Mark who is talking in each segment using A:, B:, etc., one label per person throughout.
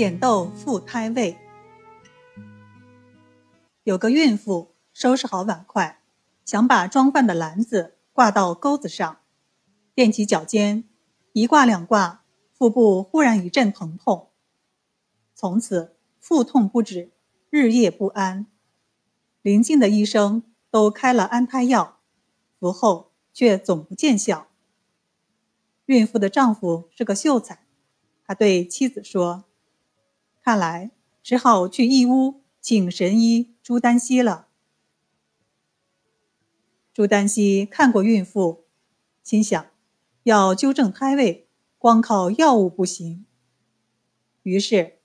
A: 捡豆复胎位。有个孕妇收拾好碗筷，想把装饭的篮子挂到钩子上，踮起脚尖，一挂两挂，腹部忽然一阵疼痛，从此腹痛不止，日夜不安。邻近的医生都开了安胎药，服后却总不见效。孕妇的丈夫是个秀才，他对妻子说。看来只好去义乌请神医朱丹溪了。朱丹溪看过孕妇，心想要纠正胎位，光靠药物不行。于是，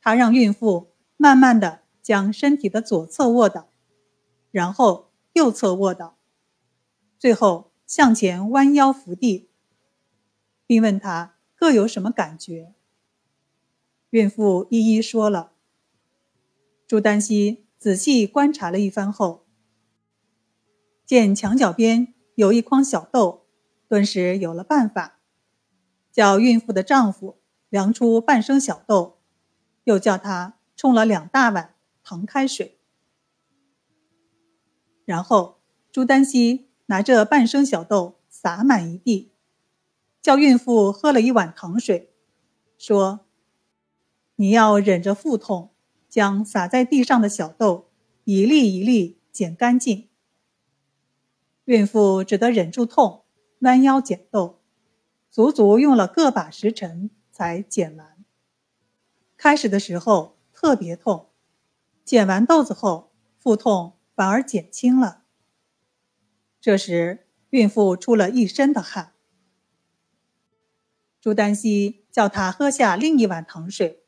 A: 他让孕妇慢慢的将身体的左侧卧倒，然后右侧卧倒，最后向前弯腰伏地，并问她各有什么感觉。孕妇一一说了。朱丹溪仔细观察了一番后，见墙角边有一筐小豆，顿时有了办法，叫孕妇的丈夫量出半升小豆，又叫他冲了两大碗糖开水，然后朱丹溪拿着半升小豆撒满一地，叫孕妇喝了一碗糖水，说。你要忍着腹痛，将洒在地上的小豆一粒一粒捡干净。孕妇只得忍住痛，弯腰捡豆，足足用了个把时辰才捡完。开始的时候特别痛，捡完豆子后，腹痛反而减轻了。这时，孕妇出了一身的汗。朱丹溪叫她喝下另一碗糖水。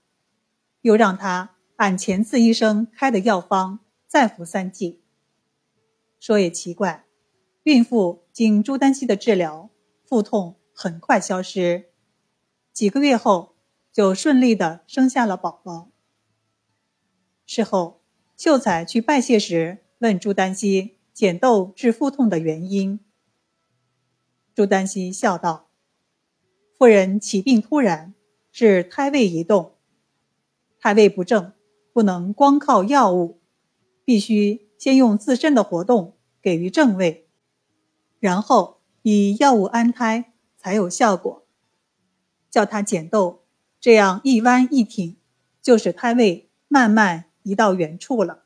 A: 又让他按前次医生开的药方再服三剂。说也奇怪，孕妇经朱丹溪的治疗，腹痛很快消失，几个月后就顺利的生下了宝宝。事后，秀才去拜谢时问朱丹溪捡豆治腹痛的原因。朱丹溪笑道：“夫人起病突然，是胎位移动。”胎位不正，不能光靠药物，必须先用自身的活动给予正位，然后以药物安胎才有效果。叫他捡豆，这样一弯一挺，就使胎位慢慢移到原处了。